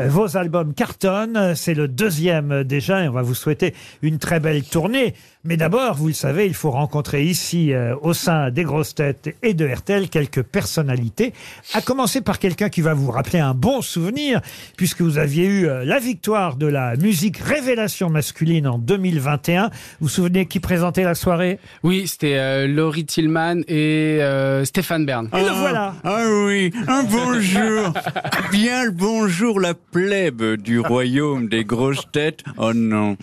Euh, Vos albums cartonnent, c'est le deuxième déjà et on va vous souhaiter une très belle tournée. Mais d'abord, vous le savez, il faut rencontrer ici, euh, au sein des grosses têtes et de RTL, quelques personnalités. À commencer par quelqu'un qui va vous rappeler un bon souvenir, puisque vous aviez eu euh, la victoire de la musique Révélation masculine en 2021. Vous vous souvenez qui présentait la soirée? Oui, c'était euh, Laurie Tillman et euh, Stéphane Bern. Et le voilà Ah oui, un bonjour. Bien le bonjour, la plèbe du royaume des grosses têtes. Oh non.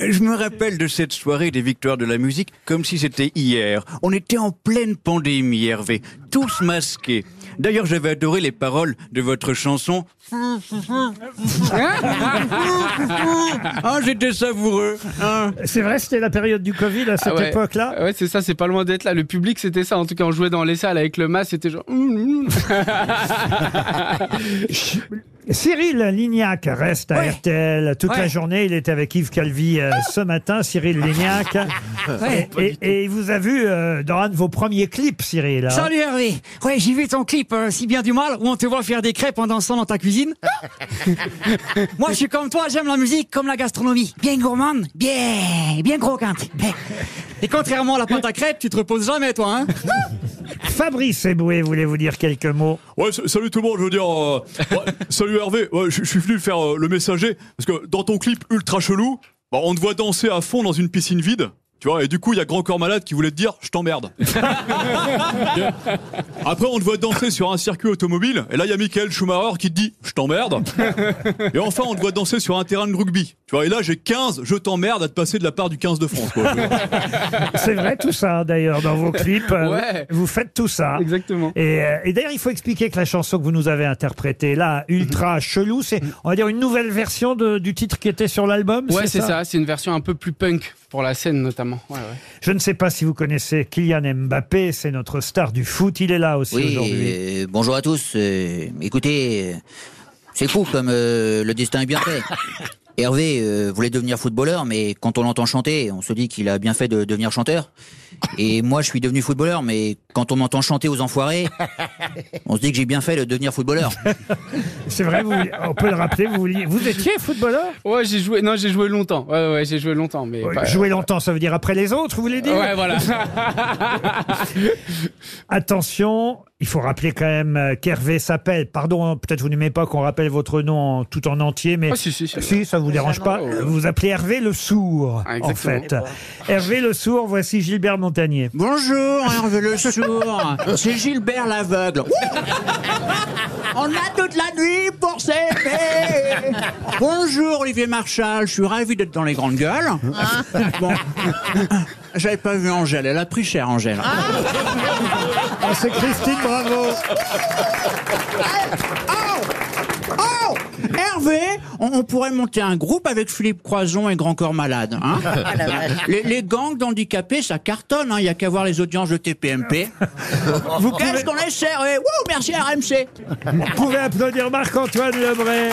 Je me rappelle de cette soirée des victoires de la musique comme si c'était hier. On était en pleine pandémie, Hervé, tous masqués. D'ailleurs, j'avais adoré les paroles de votre chanson. Ah, j'étais savoureux. hein. C'est vrai, c'était la période du Covid à cette Ah ouais. époque-là Ouais, c'est ça, c'est pas loin d'être là. Le public, c'était ça. En tout cas, on jouait dans les salles avec le masque, c'était genre. Cyril Lignac reste à Ouais. RTL toute la Ouais. journée. Il était avec Yves Calvi euh, ce matin, Cyril Lignac. Ouais. Et, et- et il vous a vu euh, dans un de vos premiers clips, Cyril. hein. Salut Hervé Ouais, j'ai vu ton clip euh, Si bien du mal où on te voit faire des crêpes en dansant dans ta cuisine. Moi, je suis comme toi, j'aime la musique comme la gastronomie. Bien gourmande, bien, bien croquante. Et contrairement à la pâte à crêpes, tu te reposes jamais, toi, hein Fabrice Eboué voulez vous dire quelques mots. Ouais, s- salut tout le monde, je veux dire, euh, ouais, salut Hervé, ouais, je je suis venu faire euh, le messager, parce que dans ton clip ultra chelou, bah, on te voit danser à fond dans une piscine vide, tu vois, et du coup, il y a Grand Corps Malade qui voulait te dire, je t'emmerde. Après, on te voit danser sur un circuit automobile, et là, il y a Michael Schumacher qui te dit, je t'emmerde. Et enfin, on te voit danser sur un terrain de rugby, tu vois, et là, j'ai 15, je t'emmerde à te passer de la part du 15 de France, quoi. C'est vrai tout ça, d'ailleurs, dans vos clips. euh, Ouais. Vous faites tout ça. Exactement. Et, euh, et d'ailleurs, il faut expliquer que la chanson que vous nous avez interprétée là, ultra chelou, c'est, on va dire, une nouvelle version de- du titre qui était sur l'album. Ouais, c'est ça. C'est une version un peu plus punk pour la scène, notamment. Ouais, ouais. Je ne sais pas si vous connaissez Kylian Mbappé, c'est notre star du foot. Il est là aussi Oui, aujourd'hui. euh, bonjour à tous. Euh, écoutez, euh, c'est fou comme euh, le destin est bien fait. Hervé euh, voulait devenir footballeur, mais quand on l'entend chanter, on se dit qu'il a bien fait de devenir chanteur. Et moi, je suis devenu footballeur, mais quand on m'entend chanter aux enfoirés, on se dit que j'ai bien fait de devenir footballeur. C'est vrai, vous, on peut le rappeler, vous, vouliez- vous étiez footballeur? Ouais, j'ai joué. Non, j'ai joué longtemps. Ouais, ouais, j'ai joué longtemps, mais. Ouais, pas- Jouer longtemps, ça veut dire après les autres, vous voulez dire? Ouais, voilà. Attention, il faut rappeler quand même euh, qu'Hervé s'appelle, pardon, hein, peut-être vous n'aimez pas qu'on rappelle votre nom en- tout en entier, mais Ah, si, si, si. ça vous dérange pas. ouais. Vous vous appelez Hervé le Sourd, Ah, en exactement. fait. Hervé le Sourd, voici Gilbert Montagnier. Bonjour, Hervé le sourd. C'est Gilbert l'aveugle. On a toute la nuit pour s'aimer. Bonjour, Olivier Marchal. Je suis ravi d'être dans les grandes gueules. Bon. J'avais pas vu Angèle. Elle a pris cher, Angèle. Ah, c'est Christine Bravo. Oh Hervé, on, on pourrait monter un groupe avec Philippe Croison et Grand Corps Malade. hein. les, les gangs d'handicapés, ça cartonne. Il n'y a qu'à voir les audiences de TPMP. Vous pouvez, Qu'est-ce qu'on est Wouh, Merci RMC vous pouvez applaudir Marc-Antoine Lebray.